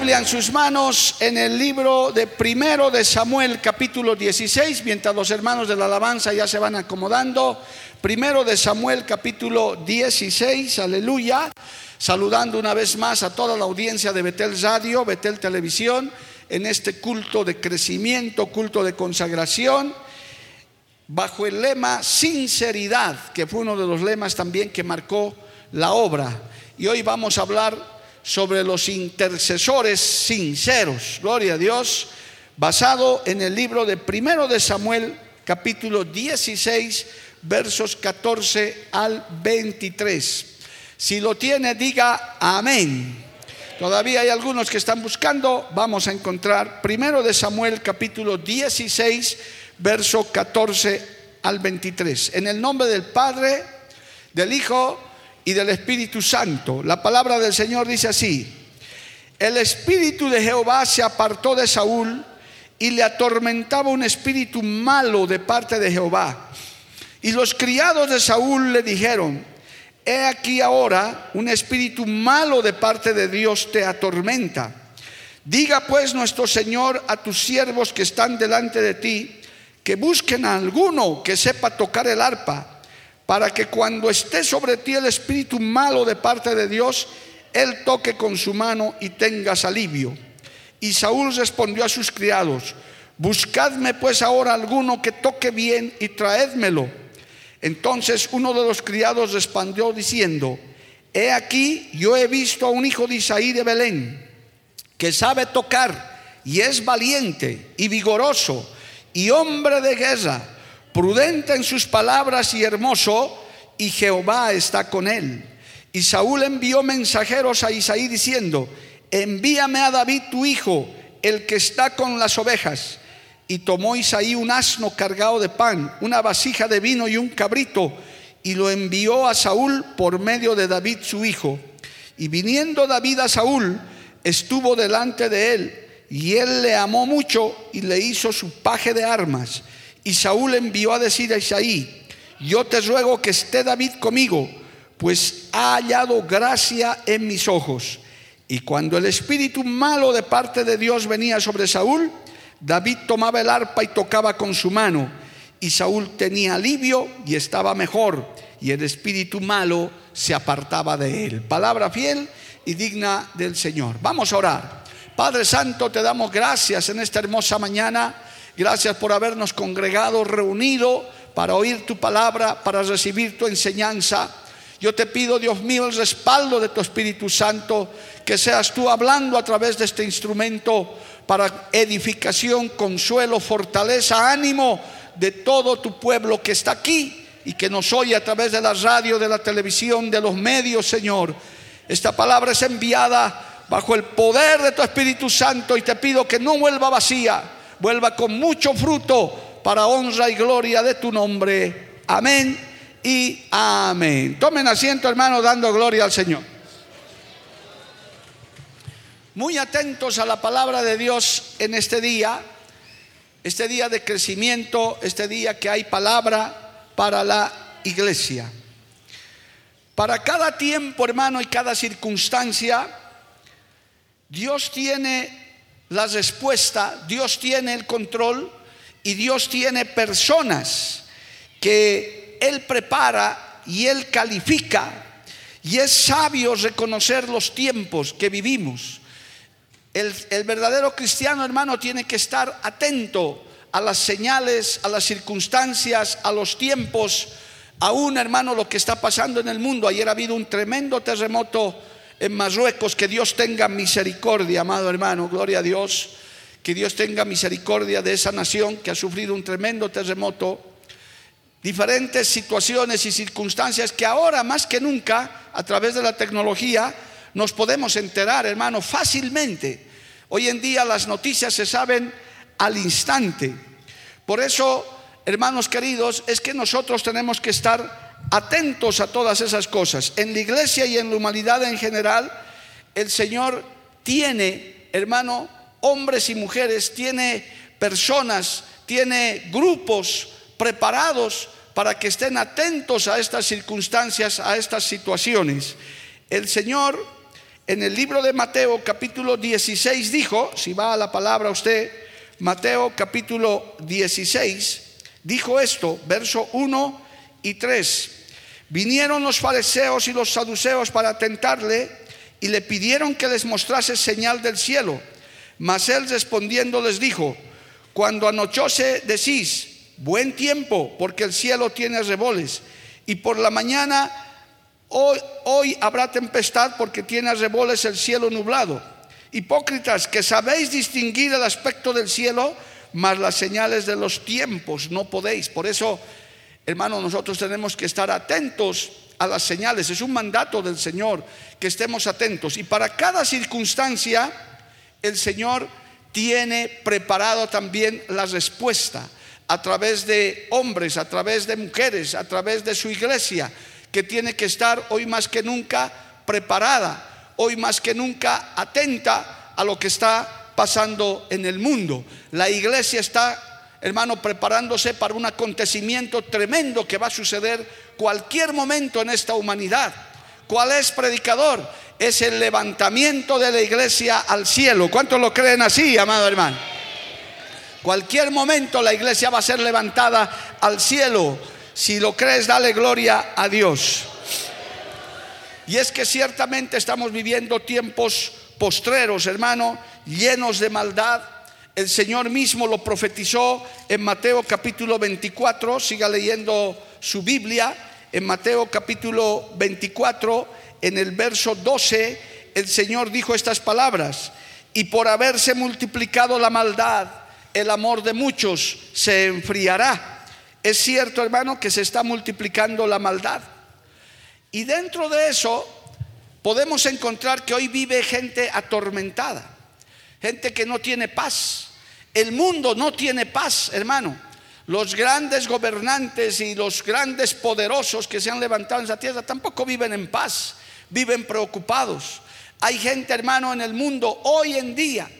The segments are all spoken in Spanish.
Biblia en sus manos en el libro de primero de Samuel capítulo 16, mientras los hermanos de la alabanza ya se van acomodando. Primero de Samuel capítulo 16, aleluya. Saludando una vez más a toda la audiencia de Betel Radio, Betel Televisión, en este culto de crecimiento, culto de consagración, bajo el lema sinceridad, que fue uno de los lemas también que marcó la obra. Y hoy vamos a hablar sobre los intercesores sinceros, gloria a Dios, basado en el libro de Primero de Samuel, capítulo 16, versos 14 al 23. Si lo tiene, diga amén. Todavía hay algunos que están buscando, vamos a encontrar Primero de Samuel, capítulo 16, verso 14 al 23. En el nombre del Padre, del Hijo y del Espíritu Santo. La palabra del Señor dice así, el Espíritu de Jehová se apartó de Saúl y le atormentaba un espíritu malo de parte de Jehová. Y los criados de Saúl le dijeron, he aquí ahora un espíritu malo de parte de Dios te atormenta. Diga pues nuestro Señor a tus siervos que están delante de ti, que busquen a alguno que sepa tocar el arpa para que cuando esté sobre ti el espíritu malo de parte de Dios, él toque con su mano y tengas alivio. Y Saúl respondió a sus criados, buscadme pues ahora alguno que toque bien y traédmelo. Entonces uno de los criados respondió diciendo, he aquí yo he visto a un hijo de Isaí de Belén, que sabe tocar y es valiente y vigoroso y hombre de guerra prudente en sus palabras y hermoso, y Jehová está con él. Y Saúl envió mensajeros a Isaí diciendo, envíame a David tu hijo, el que está con las ovejas. Y tomó Isaí un asno cargado de pan, una vasija de vino y un cabrito, y lo envió a Saúl por medio de David su hijo. Y viniendo David a Saúl, estuvo delante de él, y él le amó mucho y le hizo su paje de armas. Y Saúl envió a decir a Isaí, yo te ruego que esté David conmigo, pues ha hallado gracia en mis ojos. Y cuando el espíritu malo de parte de Dios venía sobre Saúl, David tomaba el arpa y tocaba con su mano. Y Saúl tenía alivio y estaba mejor. Y el espíritu malo se apartaba de él. Palabra fiel y digna del Señor. Vamos a orar. Padre Santo, te damos gracias en esta hermosa mañana Gracias por habernos congregado, reunido para oír tu palabra, para recibir tu enseñanza. Yo te pido, Dios mío, el respaldo de tu Espíritu Santo, que seas tú hablando a través de este instrumento para edificación, consuelo, fortaleza, ánimo de todo tu pueblo que está aquí y que nos oye a través de la radio, de la televisión, de los medios, Señor. Esta palabra es enviada bajo el poder de tu Espíritu Santo y te pido que no vuelva vacía vuelva con mucho fruto para honra y gloria de tu nombre. Amén y amén. Tomen asiento, hermano, dando gloria al Señor. Muy atentos a la palabra de Dios en este día, este día de crecimiento, este día que hay palabra para la iglesia. Para cada tiempo, hermano, y cada circunstancia, Dios tiene la respuesta, Dios tiene el control y Dios tiene personas que Él prepara y Él califica y es sabio reconocer los tiempos que vivimos. El, verdadero cristiano, hermano, tiene que estar atento a las señales, a las circunstancias, a los tiempos, aún, hermano, lo que está pasando en el mundo. Ayer ha habido un tremendo terremoto en Marruecos, que Dios tenga misericordia, amado hermano, gloria a Dios, que Dios tenga misericordia de esa nación que ha sufrido un tremendo terremoto, diferentes situaciones y circunstancias que ahora más que nunca, a través de la tecnología, nos podemos enterar, hermano, fácilmente. Hoy en día las noticias se saben al instante. Por eso, hermanos queridos, es que nosotros tenemos que estar atentos a todas esas cosas. En la iglesia y en la humanidad en general, el Señor tiene, hermano, hombres y mujeres, tiene personas, tiene grupos preparados para que estén atentos a estas circunstancias, a estas situaciones. El Señor en el libro de Mateo capítulo 16 dijo, si va a la palabra usted, Mateo capítulo 16, dijo esto, verso 1 y 3. Vinieron los fariseos y los saduceos para tentarle y le pidieron que les mostrase señal del cielo. Mas él respondiendo les dijo, cuando anochose decís, buen tiempo, porque el cielo tiene reboles, y por la mañana, hoy, hoy habrá tempestad porque tiene reboles el cielo nublado. Hipócritas, que sabéis distinguir el aspecto del cielo, mas las señales de los tiempos no podéis. Por eso, hermano, nosotros tenemos que estar atentos a las señales. Es un mandato del Señor que estemos atentos. Y para cada circunstancia, el Señor tiene preparado también la respuesta a través de hombres, a través de mujeres, a través de su iglesia, que tiene que estar hoy más que nunca preparada, hoy más que nunca atenta a lo que está pasando en el mundo. La iglesia está, hermano, preparándose para un acontecimiento tremendo que va a suceder cualquier momento en esta humanidad. ¿Cuál es predicador? Es el levantamiento de la iglesia al cielo. ¿Cuántos lo creen así, amado hermano? Cualquier momento la iglesia va a ser levantada al cielo. Si lo crees, dale gloria a Dios. Y es que ciertamente estamos viviendo tiempos postreros, hermano, llenos de maldad. El Señor mismo lo profetizó en Mateo capítulo 24. Siga leyendo su Biblia en Mateo capítulo 24, en el verso 12, el Señor dijo estas palabras, y por haberse multiplicado la maldad, el amor de muchos se enfriará. Es cierto, hermano, que se está multiplicando la maldad. Y dentro de eso podemos encontrar que hoy vive gente atormentada, gente que no tiene paz. El mundo no tiene paz, hermano. Los grandes gobernantes y los grandes poderosos que se han levantado en esa tierra tampoco viven en paz, viven preocupados. Hay gente, hermano, en el mundo hoy en día,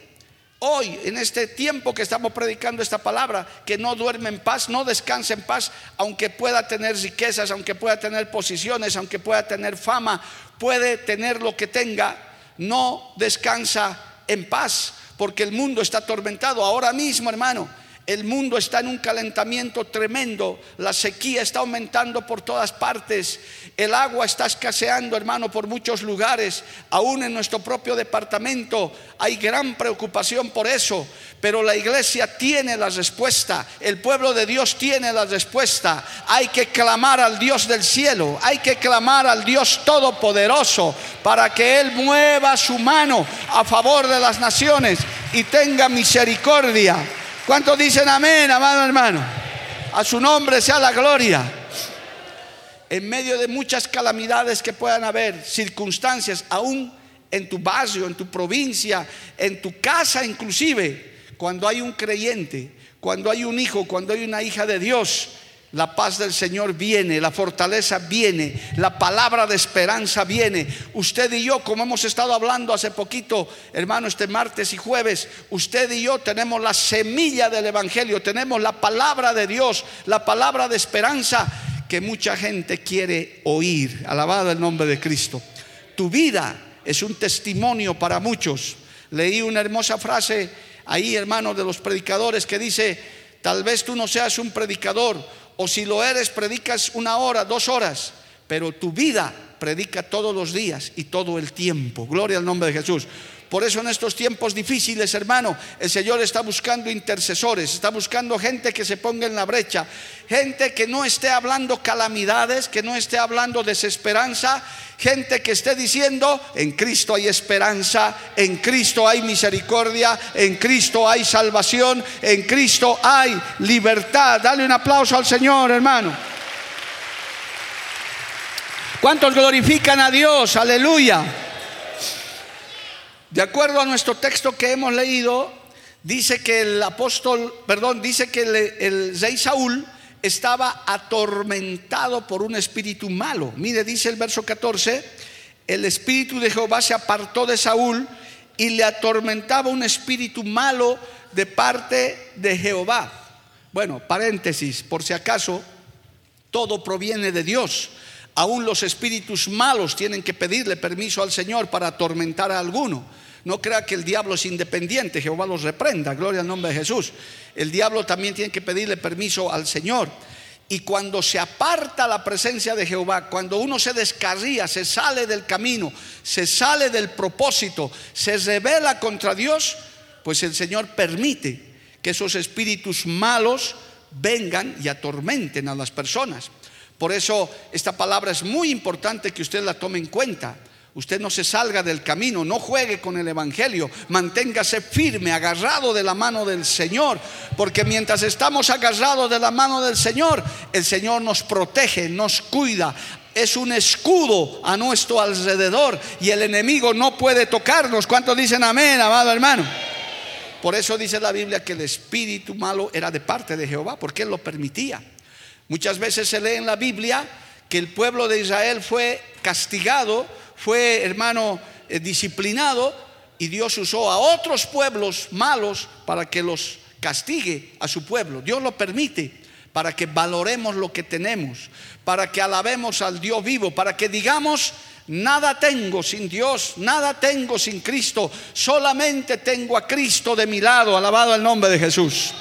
hoy, en este tiempo que estamos predicando esta palabra, que no duerme en paz, no descansa en paz, aunque pueda tener riquezas, aunque pueda tener posiciones, aunque pueda tener fama, puede tener lo que tenga, no descansa en paz, porque el mundo está atormentado ahora mismo, hermano. El mundo está en un calentamiento tremendo, la sequía está aumentando por todas partes, el agua está escaseando, hermano, por muchos lugares, aún en nuestro propio departamento hay gran preocupación por eso, pero la iglesia tiene la respuesta, el pueblo de Dios tiene la respuesta. Hay que clamar al Dios del cielo, hay que clamar al Dios todopoderoso para que Él mueva su mano a favor de las naciones y tenga misericordia ¿Cuántos dicen amén, amado hermano? A su nombre sea la gloria. En medio de muchas calamidades que puedan haber, circunstancias, aún en tu barrio, en tu provincia, en tu casa inclusive, cuando hay un creyente, cuando hay un hijo, cuando hay una hija de Dios, la paz del Señor viene, la fortaleza viene, la palabra de esperanza viene. Usted y yo, como hemos estado hablando hace poquito, hermano, este martes y jueves, usted y yo tenemos la semilla del Evangelio, tenemos la palabra de Dios, la palabra de esperanza que mucha gente quiere oír. Alabado el nombre de Cristo. Tu vida es un testimonio para muchos. Leí una hermosa frase ahí, hermano, de los predicadores que dice, tal vez tú no seas un predicador, o si lo eres, predicas una hora, dos horas, pero tu vida predica todos los días y todo el tiempo. Gloria al nombre de Jesús. Por eso en estos tiempos difíciles, hermano, el Señor está buscando intercesores, está buscando gente que se ponga en la brecha, gente que no esté hablando calamidades, que no esté hablando desesperanza, gente que esté diciendo, en Cristo hay esperanza, en Cristo hay misericordia, en Cristo hay salvación, en Cristo hay libertad. Dale un aplauso al Señor, hermano. ¿Cuántos glorifican a Dios? Aleluya. De acuerdo a nuestro texto que hemos leído, dice que el apóstol, perdón, dice que el, rey Saúl estaba atormentado por un espíritu malo. Mire, dice el verso 14, el espíritu de Jehová se apartó de Saúl y le atormentaba un espíritu malo de parte de Jehová. Bueno, paréntesis, por si acaso, todo proviene de Dios. Aún los espíritus malos tienen que pedirle permiso al Señor para atormentar a alguno. No crea que el diablo es independiente, Jehová los reprenda, gloria al nombre de Jesús. El diablo también tiene que pedirle permiso al Señor. Y cuando se aparta la presencia de Jehová, cuando uno se descarría, se sale del camino, se sale del propósito, se revela contra Dios, pues el Señor permite que esos espíritus malos vengan y atormenten a las personas. Por eso esta palabra es muy importante que usted la tome en cuenta. Usted no se salga del camino, no juegue con el Evangelio, manténgase firme, agarrado de la mano del Señor, porque mientras estamos agarrados de la mano del Señor, el Señor nos protege, nos cuida, es un escudo a nuestro alrededor y el enemigo no puede tocarnos. ¿Cuántos dicen amén, amado hermano? Por eso dice la Biblia que el espíritu malo era de parte de Jehová, porque Él lo permitía. Muchas veces se lee en la Biblia que el pueblo de Israel fue castigado, fue, hermano, eh, disciplinado y Dios usó a otros pueblos malos para que los castigue a su pueblo. Dios lo permite para que valoremos lo que tenemos, para que alabemos al Dios vivo, para que digamos, nada tengo sin Dios, nada tengo sin Cristo, solamente tengo a Cristo de mi lado, alabado el nombre de Jesús.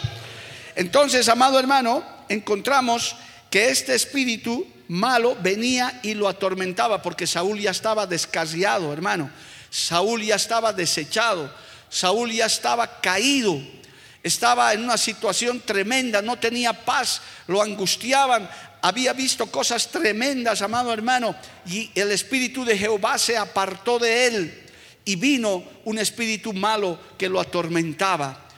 Entonces, amado hermano, encontramos que este espíritu malo venía y lo atormentaba porque Saúl ya estaba descarriado, hermano. Saúl ya estaba desechado. Saúl ya estaba caído. Estaba en una situación tremenda, no tenía paz, lo angustiaban. Había visto cosas tremendas, amado hermano, y el espíritu de Jehová se apartó de él y vino un espíritu malo que lo atormentaba.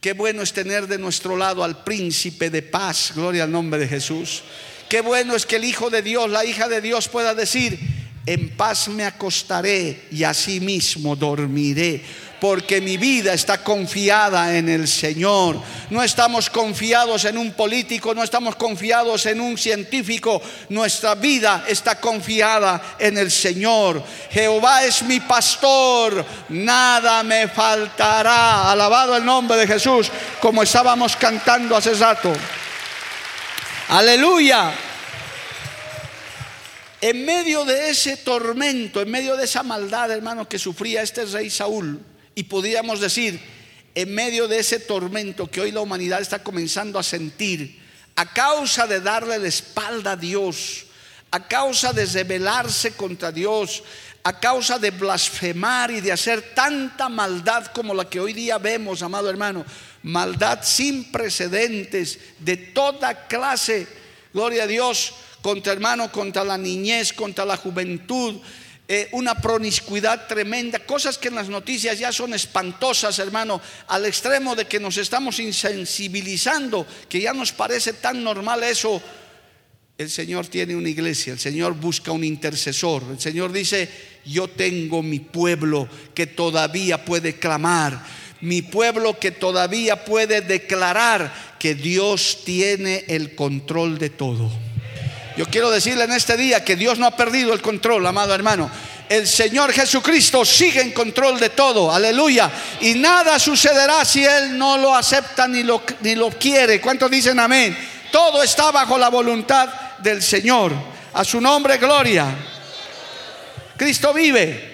Qué bueno es tener de nuestro lado al príncipe de paz, gloria al nombre de Jesús. Qué bueno es que el Hijo de Dios, la hija de Dios pueda decir, en paz me acostaré y así mismo dormiré porque mi vida está confiada en el Señor. No estamos confiados en un político, no estamos confiados en un científico, nuestra vida está confiada en el Señor. Jehová es mi pastor, nada me faltará. Alabado el nombre de Jesús, como estábamos cantando hace rato. Aleluya. En medio de ese tormento, en medio de esa maldad, hermano, que sufría este rey Saúl, y podríamos decir, en medio de ese tormento que hoy la humanidad está comenzando a sentir, a causa de darle la espalda a Dios, a causa de rebelarse contra Dios, a causa de blasfemar y de hacer tanta maldad como la que hoy día vemos, amado hermano, maldad sin precedentes de toda clase, gloria a Dios, contra hermano, contra la niñez, contra la juventud, eh, una promiscuidad tremenda, cosas que en las noticias ya son espantosas, hermano, al extremo de que nos estamos insensibilizando, que ya nos parece tan normal eso. El Señor tiene una iglesia, el Señor busca un intercesor, el Señor dice, yo tengo mi pueblo que todavía puede clamar, mi pueblo que todavía puede declarar que Dios tiene el control de todo. Yo quiero decirle en este día que Dios no ha perdido el control, amado hermano. El Señor Jesucristo sigue en control de todo, aleluya. Y nada sucederá si Él no lo acepta ni lo, ni lo quiere. ¿Cuántos dicen amén? Todo está bajo la voluntad del Señor. A su nombre, gloria. Cristo vive.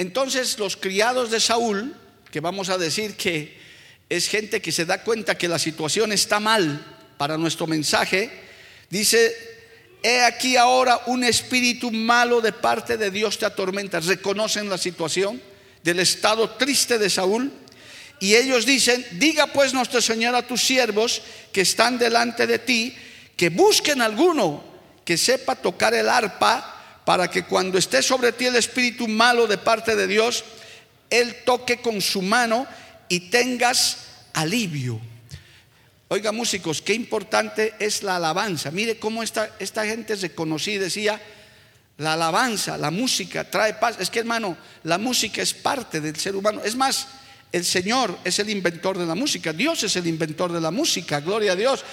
Entonces los criados de Saúl, que vamos a decir que es gente que se da cuenta que la situación está mal para nuestro mensaje, Dice he aquí ahora un espíritu malo de parte de Dios te atormenta. Reconocen la situación del estado triste de Saúl. Y ellos dicen, diga pues nuestro Señor a tus siervos que están delante de ti, que busquen alguno que sepa tocar el arpa para que cuando esté sobre ti el espíritu malo de parte de Dios, Él toque con su mano y tengas alivio. Oiga músicos, qué importante es la alabanza. Mire cómo esta, esta gente se conocía y decía, la alabanza, la música trae paz. Es que hermano, la música es parte del ser humano. Es más, el Señor es el inventor de la música. Dios es el inventor de la música. Gloria a Dios.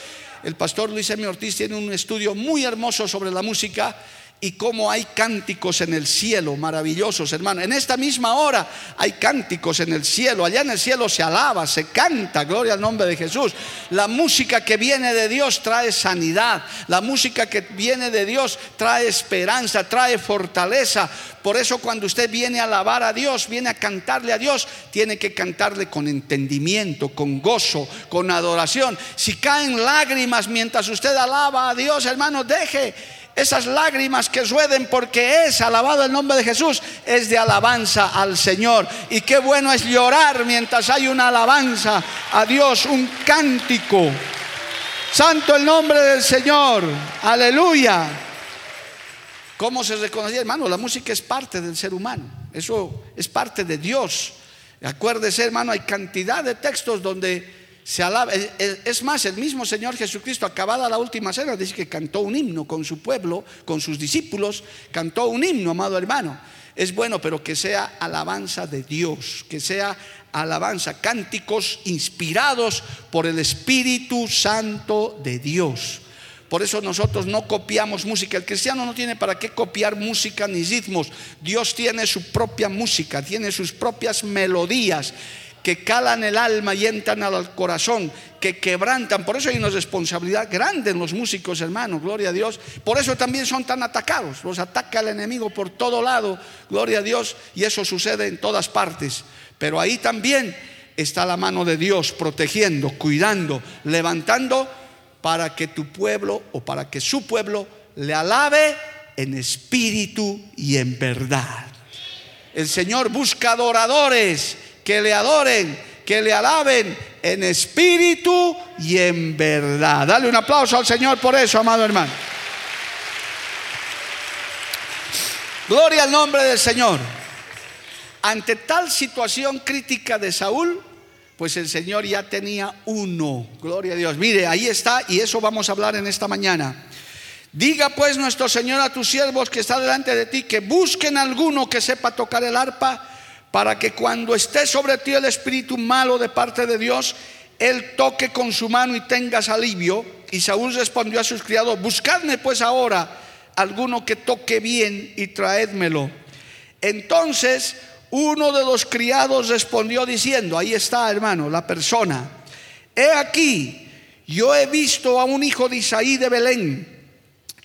El pastor Luis M. Ortiz tiene un estudio muy hermoso sobre la música y cómo hay cánticos en el cielo maravillosos, hermano. En esta misma hora hay cánticos en el cielo. Allá en el cielo se alaba, se canta, gloria al nombre de Jesús. La música que viene de Dios trae sanidad. La música que viene de Dios trae esperanza, trae fortaleza. Por eso cuando usted viene a alabar a Dios, viene a cantarle a Dios, tiene que cantarle con entendimiento, con gozo, con adoración. Si caen lágrimas mientras usted alaba a Dios, hermano, deje esas lágrimas que rueden porque es alabado el nombre de Jesús, es de alabanza al Señor. Y qué bueno es llorar mientras hay una alabanza a Dios, un cántico. Santo el nombre del Señor. Aleluya. ¿Cómo se reconocía, hermano? La música es parte del ser humano. Eso es parte de Dios. Acuérdese, hermano, hay cantidad de textos donde se alaba. Es más, el mismo Señor Jesucristo, acabada la última cena, dice que cantó un himno con su pueblo, con sus discípulos, cantó un himno, amado hermano. Es bueno, pero que sea alabanza de Dios, que sea alabanza, cánticos inspirados por el Espíritu Santo de Dios. Por eso nosotros no copiamos música. El cristiano no tiene para qué copiar música ni ritmos. Dios tiene su propia música, tiene sus propias melodías que calan el alma y entran al corazón, que quebrantan. Por eso hay una responsabilidad grande en los músicos, hermanos, gloria a Dios. Por eso también son tan atacados. Los ataca el enemigo por todo lado, gloria a Dios, y eso sucede en todas partes. Pero ahí también está la mano de Dios protegiendo, cuidando, levantando para que tu pueblo o para que su pueblo le alabe en espíritu y en verdad. El Señor busca adoradores que le adoren, que le alaben en espíritu y en verdad. Dale un aplauso al Señor por eso, amado hermano. Gloria al nombre del Señor. Ante tal situación crítica de Saúl, pues el Señor ya tenía uno. Gloria a Dios. Mire, ahí está y eso vamos a hablar en esta mañana. Diga pues nuestro Señor a tus siervos que está delante de ti que busquen alguno que sepa tocar el arpa para que cuando esté sobre ti el espíritu malo de parte de Dios, él toque con su mano y tengas alivio. Y Saúl respondió a sus criados, buscadme pues ahora alguno que toque bien y traédmelo. Entonces uno de los criados respondió diciendo, ahí está hermano, la persona, he aquí, yo he visto a un hijo de Isaí de Belén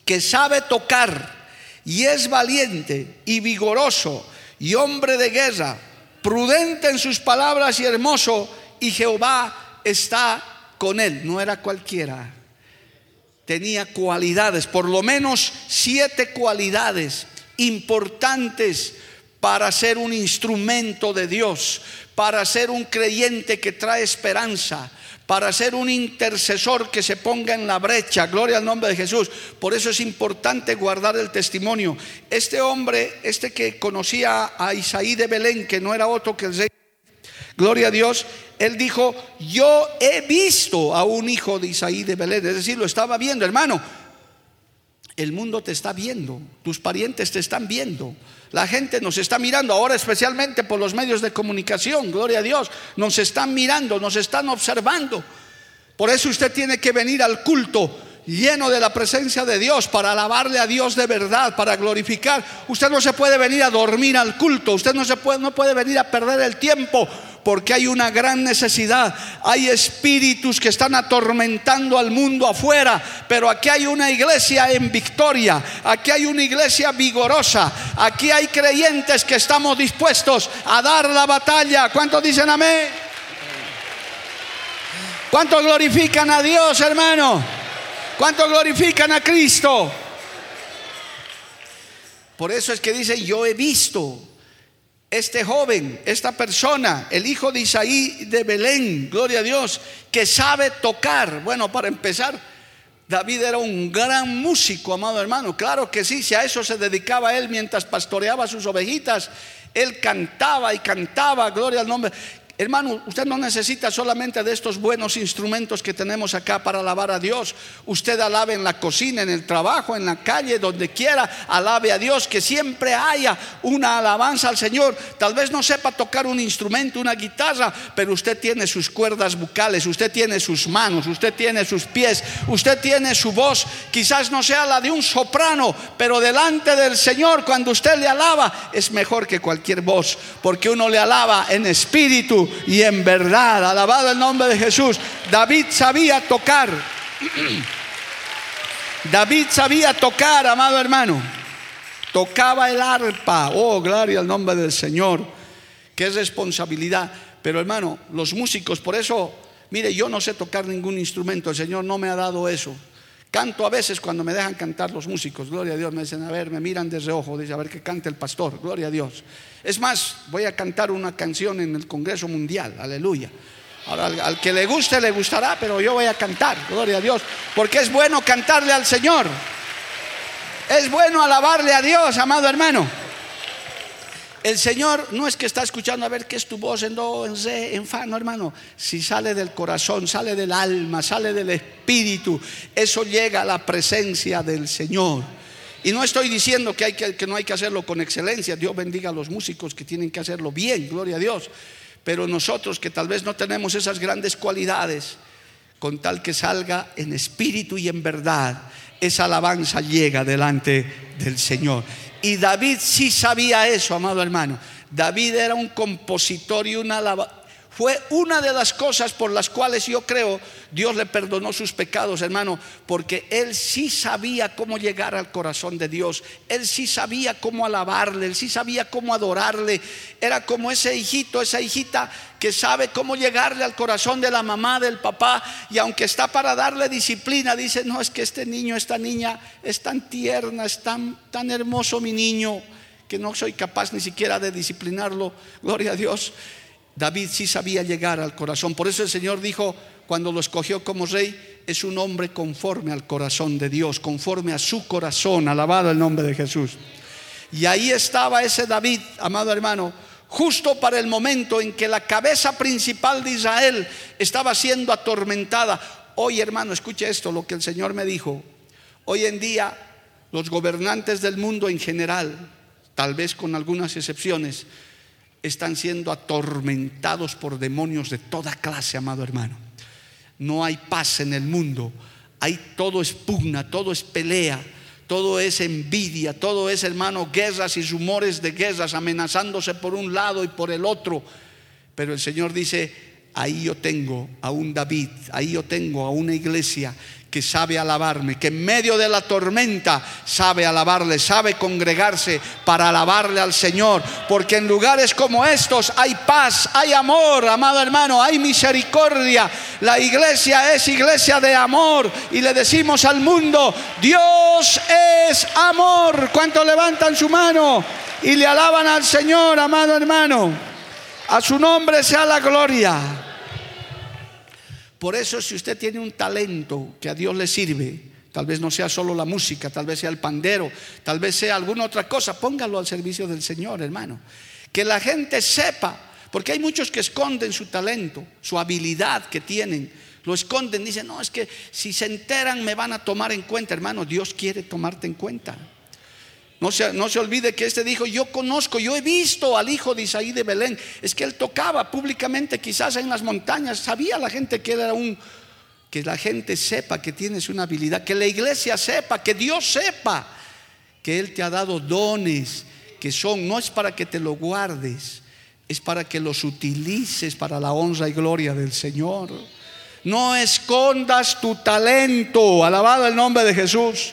que sabe tocar y es valiente y vigoroso y hombre de guerra, prudente en sus palabras y hermoso, y Jehová está con él. No era cualquiera. Tenía cualidades, por lo menos siete cualidades importantes para ser un instrumento de Dios, para ser un creyente que trae esperanza, para ser un intercesor que se ponga en la brecha. Gloria al nombre de Jesús. Por eso es importante guardar el testimonio. Este hombre, este que conocía a Isaí de Belén, que no era otro que el rey, gloria a Dios, él dijo, yo he visto a un hijo de Isaí de Belén. Es decir, lo estaba viendo, hermano. El mundo te está viendo, tus parientes te están viendo. La gente nos está mirando ahora especialmente por los medios de comunicación, gloria a Dios. Nos están mirando, nos están observando. Por eso usted tiene que venir al culto lleno de la presencia de Dios para alabarle a Dios de verdad, para glorificar. Usted no se puede venir a dormir al culto, usted no se puede no puede venir a perder el tiempo porque hay una gran necesidad. Hay espíritus que están atormentando al mundo afuera, pero aquí hay una iglesia en victoria, aquí hay una iglesia vigorosa, aquí hay creyentes que estamos dispuestos a dar la batalla. ¿Cuántos dicen amén? ¿Cuántos glorifican a Dios, hermano? ¿Cuántos glorifican a Cristo? Por eso es que dice, yo he visto este joven, esta persona, el hijo de Isaí de Belén, gloria a Dios, que sabe tocar. Bueno, para empezar, David era un gran músico, amado hermano. Claro que sí, si a eso se dedicaba él mientras pastoreaba sus ovejitas, él cantaba y cantaba, gloria al nombre. Hermano, usted no necesita solamente de estos buenos instrumentos que tenemos acá para alabar a Dios. Usted alabe en la cocina, en el trabajo, en la calle, donde quiera, alabe a Dios, que siempre haya una alabanza al Señor. Tal vez no sepa tocar un instrumento, una guitarra, pero usted tiene sus cuerdas bucales, usted tiene sus manos, usted tiene sus pies, usted tiene su voz. Quizás no sea la de un soprano, pero delante del Señor, cuando usted le alaba, es mejor que cualquier voz, porque uno le alaba en espíritu y en verdad. Alabado el nombre de Jesús. David sabía tocar. David sabía tocar, amado hermano. Tocaba el arpa. Oh, gloria al nombre del Señor. Qué responsabilidad. Pero hermano, los músicos, por eso, mire, yo no sé tocar ningún instrumento. El Señor no me ha dado eso. Canto a veces cuando me dejan cantar los músicos, gloria a Dios, me dicen, a ver, me miran de reojo, dice, a ver que cante el pastor, gloria a Dios. Es más, voy a cantar una canción en el Congreso Mundial, aleluya. Ahora, al, que le guste, le gustará, pero yo voy a cantar, gloria a Dios, porque es bueno cantarle al Señor. Es bueno alabarle a Dios, amado hermano. El Señor no es que está escuchando a ver qué es tu voz en do, en re, en fa, no hermano. Si sale del corazón, sale del alma, sale del espíritu, eso llega a la presencia del Señor. Y no estoy diciendo que, no hay que hacerlo con excelencia. Dios bendiga a los músicos que tienen que hacerlo bien, gloria a Dios. Pero nosotros que tal vez no tenemos esas grandes cualidades, con tal que salga en espíritu y en verdad, esa alabanza llega delante del Señor. Y David sí sabía eso, amado hermano. David era un compositor y una fue una de las cosas por las cuales yo creo Dios le perdonó sus pecados, hermano, porque él sí sabía cómo llegar al corazón de Dios, él sí sabía cómo alabarle, él sí sabía cómo adorarle. Era como ese hijito, esa hijita que sabe cómo llegarle al corazón de la mamá, del papá, y aunque está para darle disciplina, dice, no, es que este niño, esta niña es tan tierna, es tan, tan hermoso mi niño, que no soy capaz ni siquiera de disciplinarlo, gloria a Dios. David sí sabía llegar al corazón. Por eso el Señor dijo, cuando lo escogió como rey, es un hombre conforme al corazón de Dios, conforme a su corazón, alabado el nombre de Jesús. Y ahí estaba ese David, amado hermano, justo para el momento en que la cabeza principal de Israel estaba siendo atormentada. Hoy, hermano, escuche esto, lo que el Señor me dijo. Hoy en día, los gobernantes del mundo en general, tal vez con algunas excepciones, están siendo atormentados por demonios de toda clase, amado hermano. No hay paz en el mundo. Hay todo es pugna, todo es pelea, todo es envidia, todo es, hermano, guerras y rumores de guerras amenazándose por un lado y por el otro. Pero el Señor dice, ahí yo tengo a un David, ahí yo tengo a una iglesia que sabe alabarme, que en medio de la tormenta sabe alabarle, sabe congregarse para alabarle al Señor, porque en lugares como estos hay paz, hay amor, amado hermano, hay misericordia. La iglesia es iglesia de amor y le decimos al mundo, Dios es amor. ¿Cuántos levantan su mano y le alaban al Señor, amado hermano? A su nombre sea la gloria. Por eso si usted tiene un talento que a Dios le sirve, tal vez no sea solo la música, tal vez sea el pandero, tal vez sea alguna otra cosa, póngalo al servicio del Señor, hermano. Que la gente sepa, porque hay muchos que esconden su talento, su habilidad que tienen, lo esconden, dicen, no, es que si se enteran me van a tomar en cuenta, hermano, Dios quiere tomarte en cuenta. No se, no se, olvide que este dijo, yo conozco, yo he visto al hijo de Isaí de Belén. Es que él tocaba públicamente quizás en las montañas. Sabía la gente que era un... Que la gente sepa que tienes una habilidad, que la iglesia sepa, que Dios sepa que Él te ha dado dones que son, no es para que te lo guardes, es para que los utilices para la honra y gloria del Señor. No escondas tu talento, alabado el nombre de Jesús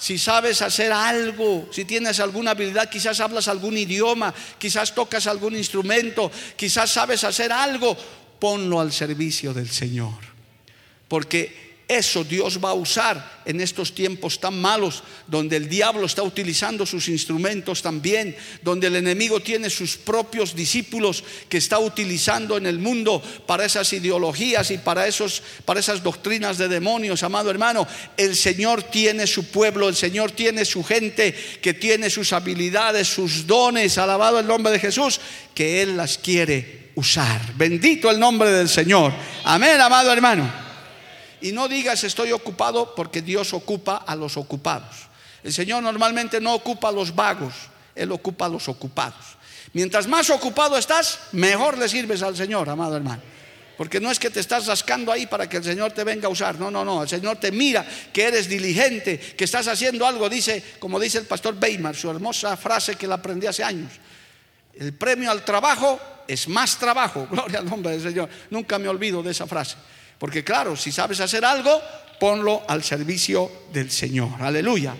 si sabes hacer algo, si tienes alguna habilidad, quizás hablas algún idioma, quizás tocas algún instrumento, quizás sabes hacer algo, ponlo al servicio del Señor. Porque Eso Dios va a usar en estos tiempos tan malos, donde el diablo está utilizando sus instrumentos también, donde el enemigo tiene sus propios discípulos que está utilizando en el mundo para esas ideologías y para, esos, para esas doctrinas de demonios, amado hermano. El Señor tiene su pueblo, el Señor tiene su gente que tiene sus habilidades, sus dones, alabado el nombre de Jesús, que Él las quiere usar. Bendito el nombre del Señor. Amén, amado hermano. Y no digas estoy ocupado porque Dios ocupa a los ocupados. El Señor normalmente no ocupa a los vagos, Él ocupa a los ocupados. Mientras más ocupado estás, mejor le sirves al Señor, amado hermano. Porque no es que te estás rascando ahí para que el Señor te venga a usar. No, no, no. El Señor te mira que eres diligente, que estás haciendo algo. Dice, como dice el pastor Weimar, su hermosa frase que la aprendí hace años. El premio al trabajo es más trabajo. Gloria al nombre del Señor. Nunca me olvido de esa frase. Porque claro, si sabes hacer algo, ponlo al servicio del Señor. Aleluya.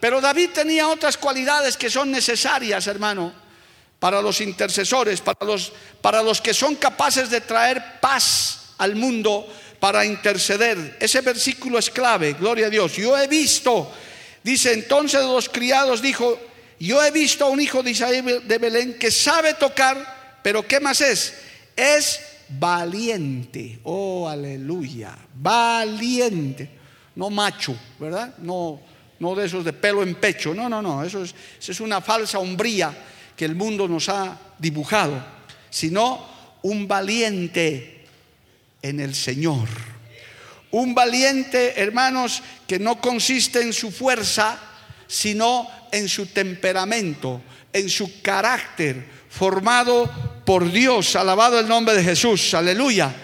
Pero David tenía otras cualidades que son necesarias, hermano, para los intercesores, para los, para los que son capaces de traer paz al mundo para interceder. Ese versículo es clave, gloria a Dios. Yo he visto, dice entonces los criados, dijo, yo he visto a un hijo de de Belén que sabe tocar, pero ¿qué más es? Es valiente. Oh, aleluya. Valiente. No macho, ¿verdad? No, no de esos de pelo en pecho. No, no, no. Eso es, eso es una falsa hombría que el mundo nos ha dibujado. Sino un valiente en el Señor. Un valiente, hermanos, que no consiste en su fuerza, sino en su temperamento, en su carácter, formado por Dios. Alabado el nombre de Jesús. Aleluya.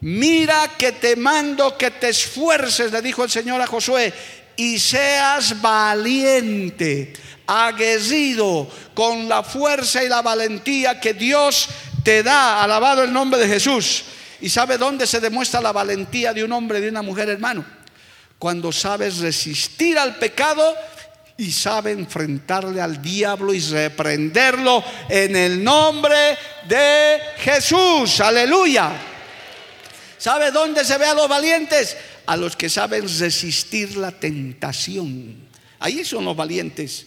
Mira que te mando que te esfuerces, le dijo el Señor a Josué, y seas valiente, aguerrido con la fuerza y la valentía que Dios te da. Alabado el nombre de Jesús. ¿Y sabe dónde se demuestra la valentía de un hombre de una mujer, hermano? Cuando sabes resistir al pecado y sabe enfrentarle al diablo y reprenderlo en el nombre de Jesús. Aleluya. ¿Sabe dónde se ve a los valientes? A los que saben resistir la tentación. Ahí son los valientes.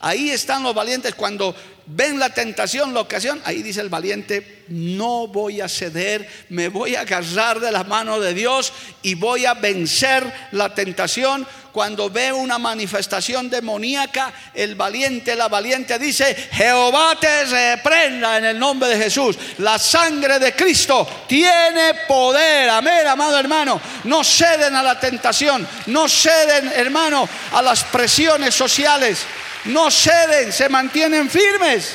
Ahí están los valientes cuando ven la tentación, la ocasión. Ahí dice el valiente, no voy a ceder, me voy a agarrar de la mano de Dios y voy a vencer la tentación cuando ve una manifestación demoníaca, el valiente, la valiente dice, Jehová te reprenda en el nombre de Jesús. La sangre de Cristo tiene poder. Amén, amado hermano. No ceden a la tentación, no ceden, hermano, a las presiones sociales. No ceden, se mantienen firmes.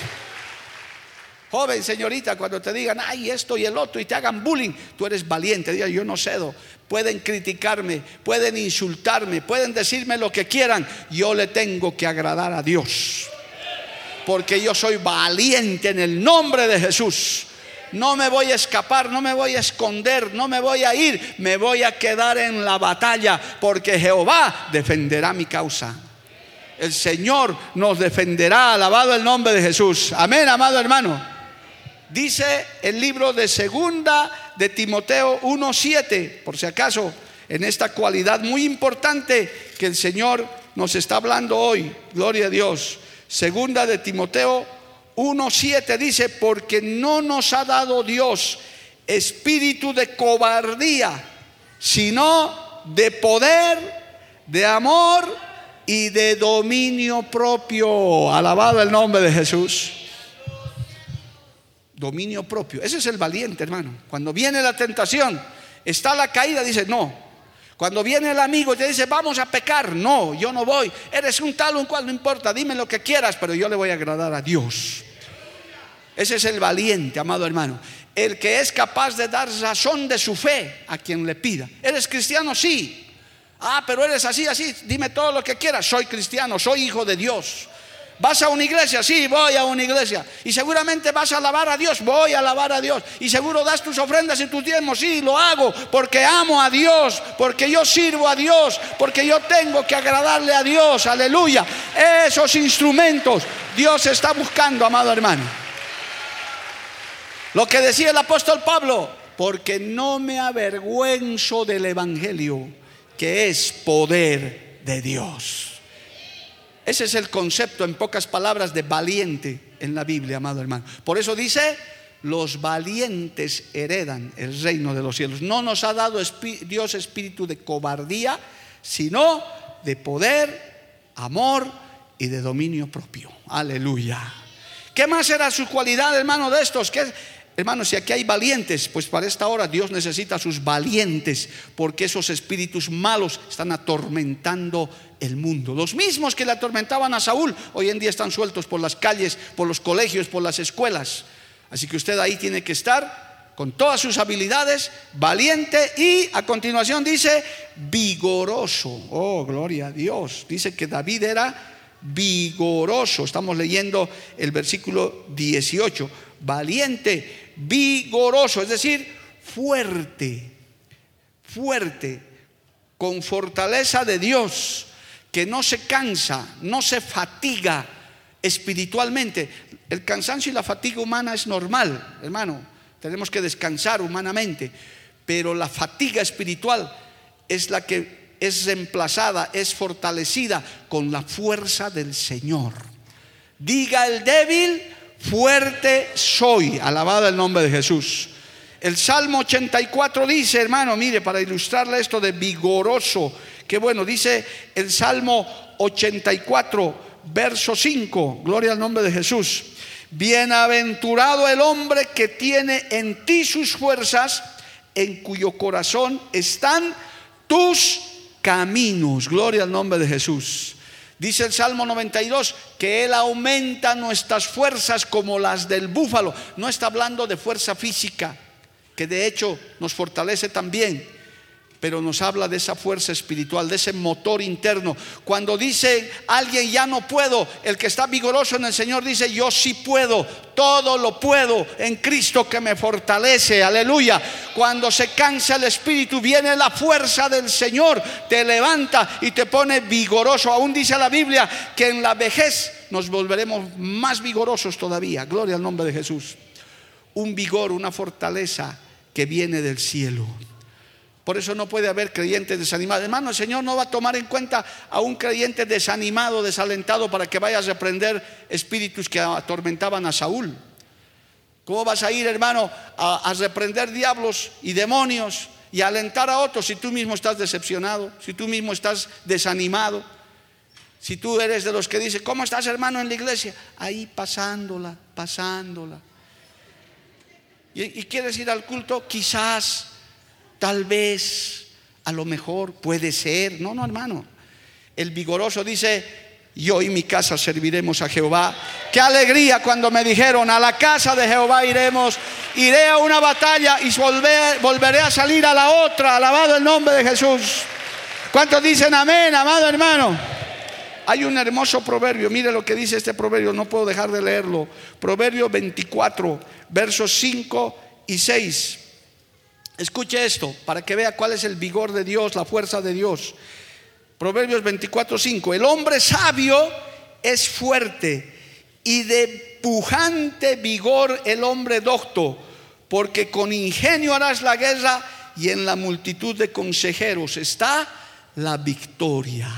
Joven, señorita, cuando te digan, ay, esto y el otro, y te hagan bullying, tú eres valiente. Diga, yo no cedo. Pueden criticarme, pueden insultarme, pueden decirme lo que quieran. Yo le tengo que agradar a Dios. Porque yo soy valiente en el nombre de Jesús. No me voy a escapar, no me voy a esconder, no me voy a ir, me voy a quedar en la batalla porque Jehová defenderá mi causa. El Señor nos defenderá, alabado el nombre de Jesús. Amén, amado hermano. Dice el libro de segunda de Timoteo 1.7, por si acaso, en esta cualidad muy importante que el Señor nos está hablando hoy, gloria a Dios. Segunda de Timoteo 1.7 dice, porque no nos ha dado Dios espíritu de cobardía, sino de poder, de amor y de dominio propio. Alabado el nombre de Jesús dominio propio. Ese es el valiente, hermano. Cuando viene la tentación, está la caída, dice, no. Cuando viene el amigo y te dice, vamos a pecar, no, yo no voy. Eres un tal, un cual, no importa, dime lo que quieras, pero yo le voy a agradar a Dios. Ese es el valiente, amado hermano. El que es capaz de dar razón de su fe a quien le pida. ¿Eres cristiano? Sí. Ah, pero eres así, así. Dime todo lo que quieras. Soy cristiano, soy hijo de Dios. ¿Vas a una iglesia? Sí, voy a una iglesia. Y seguramente vas a alabar a Dios, voy a alabar a Dios. Y seguro das tus ofrendas y tus diezmos, sí, lo hago porque amo a Dios, porque yo sirvo a Dios, porque yo tengo que agradarle a Dios, aleluya. Esos instrumentos Dios está buscando, amado hermano. Lo que decía el apóstol Pablo, porque no me avergüenzo del Evangelio, que es poder de Dios. Ese es el concepto, en pocas palabras, de valiente en la Biblia, amado hermano. Por eso dice, los valientes heredan el reino de los cielos. No nos ha dado Dios espíritu de cobardía, sino de poder, amor y de dominio propio. Aleluya. ¿Qué más era su cualidad, hermano, de estos? ¿Qué, hermano, si aquí hay valientes, pues para esta hora Dios necesita a sus valientes, porque esos espíritus malos están atormentando el mundo. Los mismos que le atormentaban a Saúl, hoy en día están sueltos por las calles, por los colegios, por las escuelas. Así que usted ahí tiene que estar con todas sus habilidades, valiente y a continuación dice vigoroso. Oh, gloria a Dios. Dice que David era vigoroso. Estamos leyendo el versículo 18. Valiente, vigoroso, es decir, fuerte, fuerte, con fortaleza de Dios, que no se cansa, no se fatiga espiritualmente. El cansancio y la fatiga humana es normal, hermano. Tenemos que descansar humanamente, pero la fatiga espiritual es la que es reemplazada, es fortalecida con la fuerza del Señor. Diga el débil, fuerte soy. Alabado el nombre de Jesús. El Salmo 84 dice, hermano, mire, para ilustrarle esto de vigoroso, que bueno, dice el Salmo 84, verso 5, gloria al nombre de Jesús. Bienaventurado el hombre que tiene en ti sus fuerzas, en cuyo corazón están tus caminos. Gloria al nombre de Jesús. Dice el Salmo 92 que Él aumenta nuestras fuerzas como las del búfalo. No está hablando de fuerza física, que de hecho nos fortalece también pero nos habla de esa fuerza espiritual, de ese motor interno. Cuando dice alguien ya no puedo, el que está vigoroso en el Señor dice yo sí puedo, todo lo puedo en Cristo que me fortalece, aleluya. Cuando se cansa el espíritu, viene la fuerza del Señor, te levanta y te pone vigoroso. Aún dice la Biblia que en la vejez nos volveremos más vigorosos todavía, gloria al nombre de Jesús. Un vigor, una fortaleza que viene del cielo. Por eso no puede haber creyentes desanimados. Hermano, el Señor no va a tomar en cuenta a un creyente desanimado, desalentado para que vaya a reprender espíritus que atormentaban a Saúl. ¿Cómo vas a ir, hermano, a, a reprender diablos y demonios y a alentar a otros si tú mismo estás decepcionado, si tú mismo estás desanimado? Si tú eres de los que dice, ¿cómo estás, hermano, en la iglesia? Ahí pasándola, pasándola. ¿Y, y quieres ir al culto? Quizás tal vez, a lo mejor, puede ser. No, no, hermano. El vigoroso dice, yo y mi casa serviremos a Jehová. Qué alegría cuando me dijeron, a la casa de Jehová iremos, iré a una batalla y volveré a salir a la otra. Alabado el nombre de Jesús. ¿Cuántos dicen amén, amado hermano? Hay un hermoso proverbio, mire lo que dice este proverbio, no puedo dejar de leerlo. Proverbio 24, versos 5 y 6. Escuche esto para que vea cuál es el vigor de Dios, la fuerza de Dios. Proverbios 24:5. El hombre sabio es fuerte y de pujante vigor el hombre docto, porque con ingenio harás la guerra y en la multitud de consejeros está la victoria.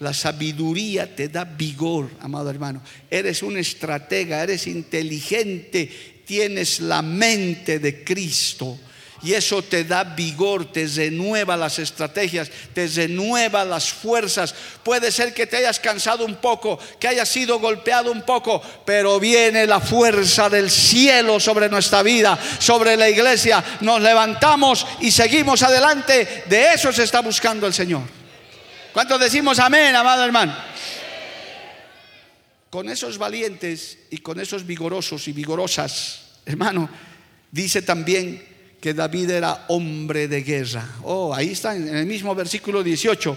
La sabiduría te da vigor, amado hermano. Eres un estratega, eres inteligente, tienes la mente de Cristo y eso te da vigor, te renueva las estrategias, te renueva las fuerzas. Puede ser que te hayas cansado un poco, que hayas sido golpeado un poco, pero viene la fuerza del cielo sobre nuestra vida, sobre la iglesia. Nos levantamos y seguimos adelante. De eso se está buscando el Señor. ¿Cuántos decimos amén, amado hermano? Con esos valientes y con esos vigorosos y vigorosas, hermano, dice también que David era hombre de guerra. Oh, ahí está en el mismo versículo 18.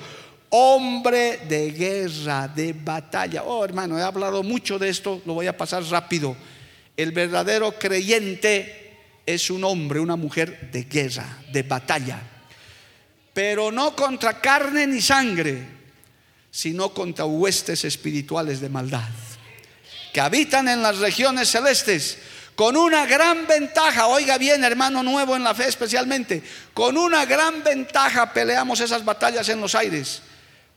Hombre de guerra, de batalla. Oh, hermano, he hablado mucho de esto, lo voy a pasar rápido. El verdadero creyente es un hombre, una mujer de guerra, de batalla. Pero no contra carne ni sangre, sino contra huestes espirituales de maldad que habitan en las regiones celestes con una gran ventaja, oiga bien hermano nuevo en la fe especialmente, con una gran ventaja peleamos esas batallas en los aires,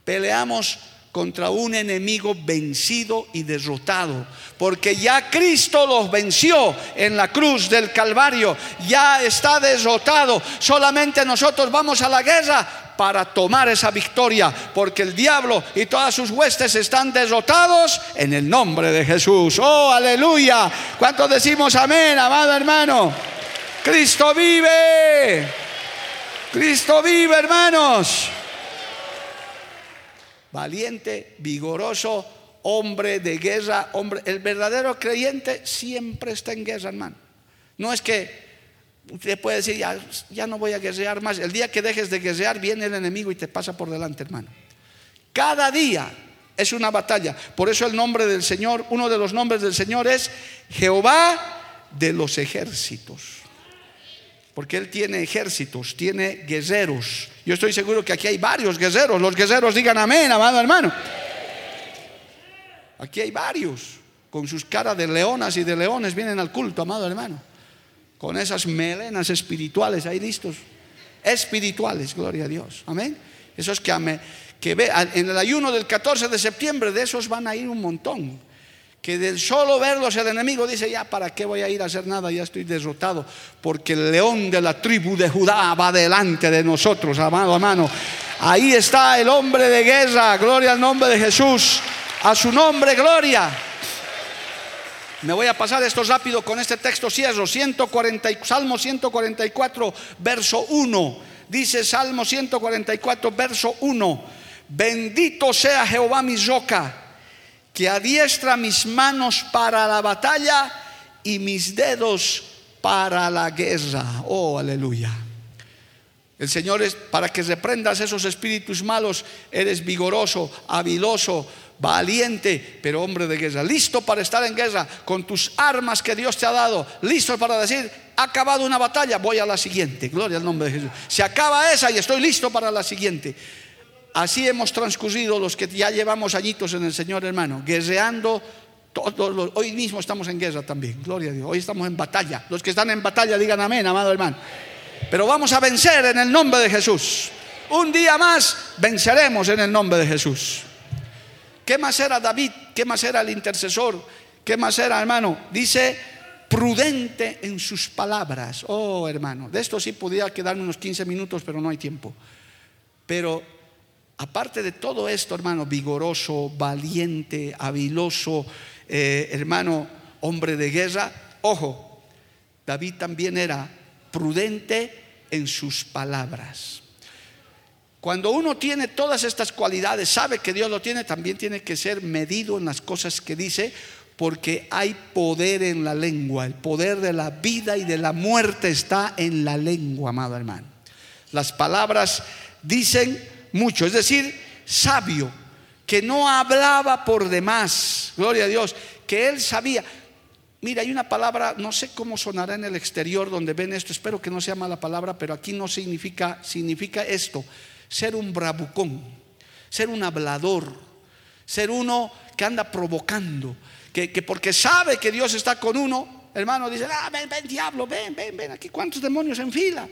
peleamos contra un enemigo vencido y derrotado, porque ya Cristo los venció en la cruz del Calvario, ya está derrotado, solamente nosotros vamos a la guerra para tomar esa victoria, porque el diablo y todas sus huestes están derrotados en el nombre de Jesús. Oh, aleluya. ¿Cuántos decimos amén, amado hermano? Cristo vive. Cristo vive, hermanos valiente, vigoroso, hombre de guerra, hombre. El verdadero creyente siempre está en guerra, hermano. No es que usted puede decir, ya, ya no voy a guerrear más. El día que dejes de guerrear, viene el enemigo y te pasa por delante, hermano. Cada día es una batalla. Por eso el nombre del Señor, uno de los nombres del Señor es Jehová de los ejércitos. Porque Él tiene ejércitos, tiene guerreros. Yo estoy seguro que aquí hay varios guerreros. Los guerreros digan amén, amado hermano. Aquí hay varios. Con sus caras de leonas y de leones vienen al culto, amado hermano. Con esas melenas espirituales ahí listos. Espirituales, gloria a Dios. Amén. Esos que, ve, en el ayuno del 14 de septiembre, de esos van a ir un montón que del solo verlos el enemigo dice, ya, ¿para qué voy a ir a hacer nada? Ya estoy derrotado, porque el león de la tribu de Judá va delante de nosotros, amado hermano. Ahí está el hombre de guerra, gloria al nombre de Jesús, a su nombre, gloria. Me voy a pasar esto rápido con este texto, cierro, 140, Salmo 144, verso 1. Dice Salmo 144, verso 1, bendito sea Jehová mi roca que adiestra mis manos para la batalla y mis dedos para la guerra. Oh, aleluya. El Señor es para que reprendas esos espíritus malos, eres vigoroso, habiloso, valiente, pero hombre de guerra, listo para estar en guerra con tus armas que Dios te ha dado, listo para decir, ha acabado una batalla, voy a la siguiente, gloria al nombre de Jesús. Se acaba esa y estoy listo para la siguiente. Así hemos transcurrido los que ya llevamos añitos en el Señor, hermano, guerreando. Todos hoy mismo estamos en guerra también, gloria a Dios. Hoy estamos en batalla. Los que están en batalla digan amén, amado hermano. Pero vamos a vencer en el nombre de Jesús. Un día más venceremos en el nombre de Jesús. ¿Qué más era David? ¿Qué más era el intercesor? ¿Qué más era, hermano? Dice, prudente en sus palabras. Oh, hermano, de esto sí podía quedarme unos 15 minutos, pero no hay tiempo. Pero aparte de todo esto, hermano, vigoroso, valiente, habiloso, eh, hermano, hombre de guerra, ojo, David también era prudente en sus palabras. Cuando uno tiene todas estas cualidades, sabe que Dios lo tiene, también tiene que ser medido en las cosas que dice, porque hay poder en la lengua. El poder de la vida y de la muerte está en la lengua, amado hermano. Las palabras dicen mucho, es decir, sabio, que no hablaba por demás, gloria a Dios, que él sabía. Mira, hay una palabra, no sé cómo sonará en el exterior donde ven esto, espero que no sea mala palabra, pero aquí no significa, significa esto, ser un bravucón, ser un hablador, ser uno que anda provocando, que, que porque sabe que Dios está con uno, hermano, dice, ah, ven, ven, diablo, ven, ven, ven, aquí cuántos demonios en fila.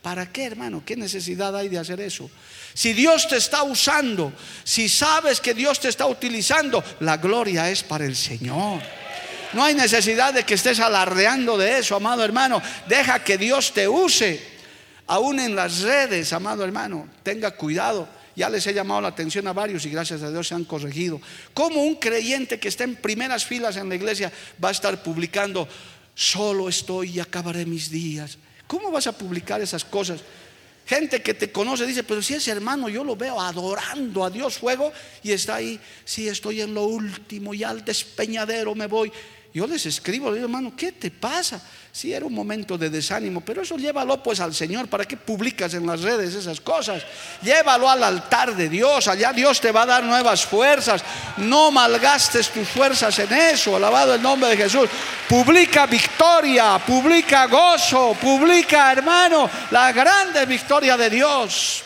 ¿Para qué, hermano? ¿Qué necesidad hay de hacer eso? Si Dios te está usando, si sabes que Dios te está utilizando, la gloria es para el Señor. No hay necesidad de que estés alardeando de eso, amado hermano. Deja que Dios te use. Aún en las redes, amado hermano, tenga cuidado. Ya les he llamado la atención a varios y gracias a Dios se han corregido. Como un creyente que está en primeras filas en la iglesia va a estar publicando, solo estoy y acabaré mis días? ¿Cómo vas a publicar esas cosas? Gente que te conoce dice, pero si ese hermano yo lo veo adorando a Dios fuego y está ahí, si estoy en lo último, y al despeñadero me voy. Yo les escribo, digo, hermano, ¿qué te pasa? Si era un momento de desánimo, pero eso llévalo pues al Señor. ¿Para qué publicas en las redes esas cosas? Llévalo al altar de Dios. Allá Dios te va a dar nuevas fuerzas. No malgastes tus fuerzas en eso. Alabado el nombre de Jesús. Publica victoria, publica gozo, publica, hermano, la grande victoria de Dios.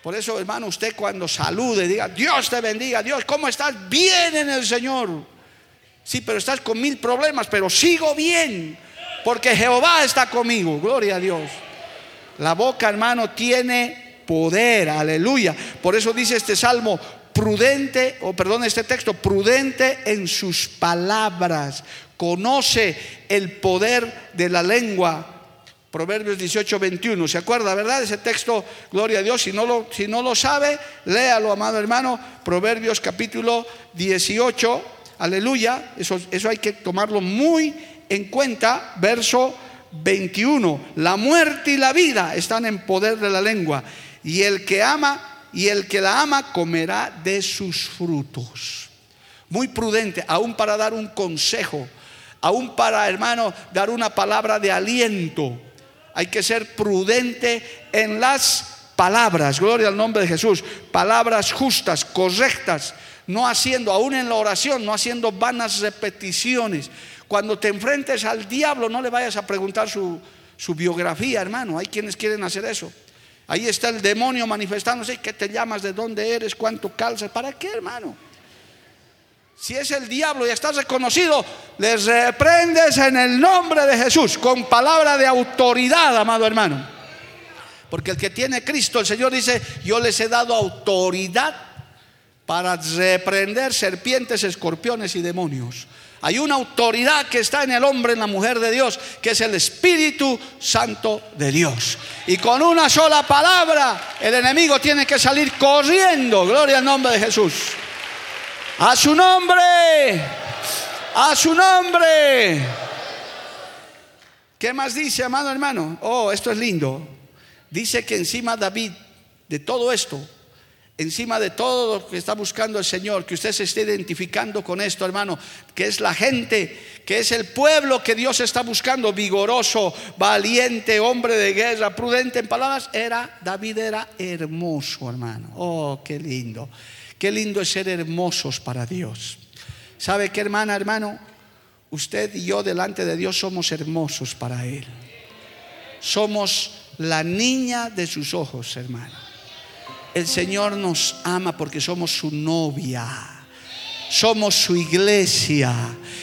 Por eso, hermano, usted cuando salude, diga, Dios te bendiga, Dios, ¿cómo estás? Bien en el Señor Sí, pero estás con mil problemas, pero sigo bien, porque Jehová está conmigo. Gloria a Dios. La boca, hermano, tiene poder, aleluya. Por eso dice este salmo, prudente, o perdón, este texto, prudente en sus palabras, conoce el poder de la lengua. Proverbios 18, 21. ¿Se acuerda, verdad? Ese texto, gloria a Dios. Si no lo, si no lo sabe, léalo, amado hermano. Proverbios capítulo 18. Aleluya. Eso, eso hay que tomarlo muy en cuenta. Verso 21. La muerte y la vida están en poder de la lengua. Y el que ama y el que la ama comerá de sus frutos. Muy prudente, aún para dar un consejo, aún para, hermano, dar una palabra de aliento. Hay que ser prudente en las palabras, gloria al nombre de Jesús, palabras justas, correctas, no haciendo, aún en la oración, no haciendo vanas repeticiones. Cuando te enfrentes al diablo, no le vayas a preguntar su, su biografía, hermano. Hay quienes quieren hacer eso. Ahí está el demonio manifestándose. ¿Qué te llamas? ¿De dónde eres? ¿Cuánto calzas? ¿Para qué, hermano? Si es el diablo y estás reconocido, les reprendes en el nombre de Jesús, con palabra de autoridad, amado hermano. Porque el que tiene Cristo, el Señor dice, yo les he dado autoridad para reprender serpientes, escorpiones y demonios. Hay una autoridad que está en el hombre, en la mujer de Dios, que es el Espíritu Santo de Dios. Y con una sola palabra, el enemigo tiene que salir corriendo. Gloria al nombre de Jesús. A su nombre. A su nombre. ¿Qué más dice, amado hermano? Oh, esto es lindo. Dice que encima David de todo esto, encima de todo lo que está buscando el Señor, que usted se esté identificando con esto, hermano, que es la gente, que es el pueblo que Dios está buscando, vigoroso, valiente, hombre de guerra, prudente en palabras, era, David era hermoso, hermano. Oh, qué lindo. Qué lindo es ser hermosos para Dios. ¿Sabe qué, hermana, hermano? Usted y yo delante de Dios somos hermosos para Él. Somos la niña de sus ojos, hermano. El Señor nos ama porque somos su novia. Somos su iglesia.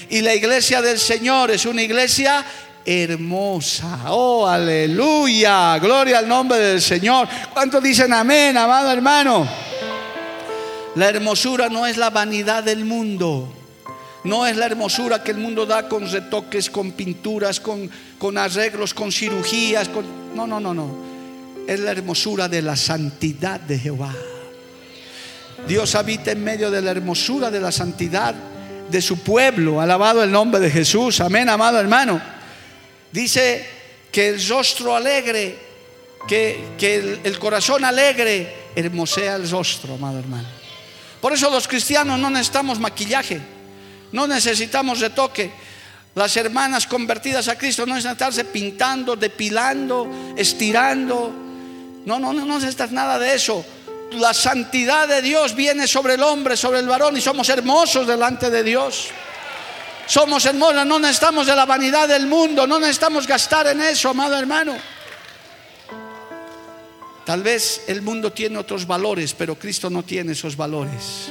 Y la iglesia del Señor es una iglesia hermosa. Oh, aleluya. Gloria al nombre del Señor. ¿Cuántos dicen amén, amado hermano? La hermosura no es la vanidad del mundo. No es la hermosura que el mundo da con retoques, con pinturas, con, con arreglos, con cirugías. Con... No, no, no, no es la hermosura de la santidad de Jehová. Dios habita en medio de la hermosura de la santidad de su pueblo. Alabado el nombre de Jesús. Amén, amado hermano. Dice que el rostro alegre, que, que el, corazón alegre hermosea el rostro, amado hermano. Por eso los cristianos no necesitamos maquillaje, no necesitamos retoque. Las hermanas convertidas a Cristo no necesitan estarse pintando, depilando, estirando no, no, no, necesitas nada de eso. La santidad de Dios viene sobre el hombre, sobre el varón y somos hermosos delante de Dios. Somos hermosos, no necesitamos de la vanidad del mundo, no necesitamos gastar en eso, amado hermano. Tal vez el mundo tiene otros valores, pero Cristo no tiene esos valores.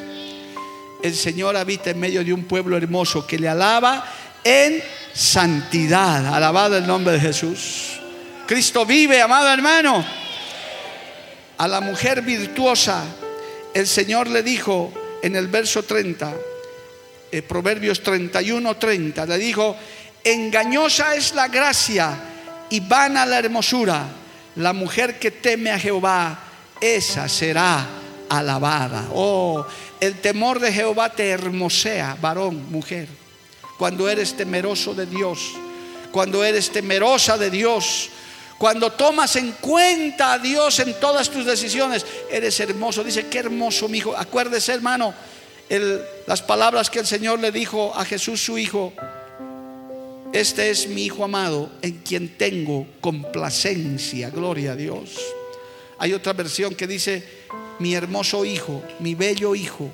El Señor habita en medio de un pueblo hermoso que le alaba en santidad. Alabado el nombre de Jesús. Cristo vive, amado hermano a la mujer virtuosa, el Señor le dijo en el verso 30, eh, Proverbios 31, 30, le dijo, engañosa es la gracia y vana la hermosura. La mujer que teme a Jehová, esa será alabada. Oh, el temor de Jehová te hermosea, varón, mujer. Cuando eres temeroso de Dios, cuando eres temerosa de Dios, cuando tomas en cuenta a Dios en todas tus decisiones, eres hermoso. Dice, qué hermoso, mi hijo. Acuérdese, hermano, las palabras que el Señor le dijo a Jesús, su hijo. Este es mi hijo amado, en quien tengo complacencia. Gloria a Dios. Hay otra versión que dice, mi hermoso hijo, mi bello hijo,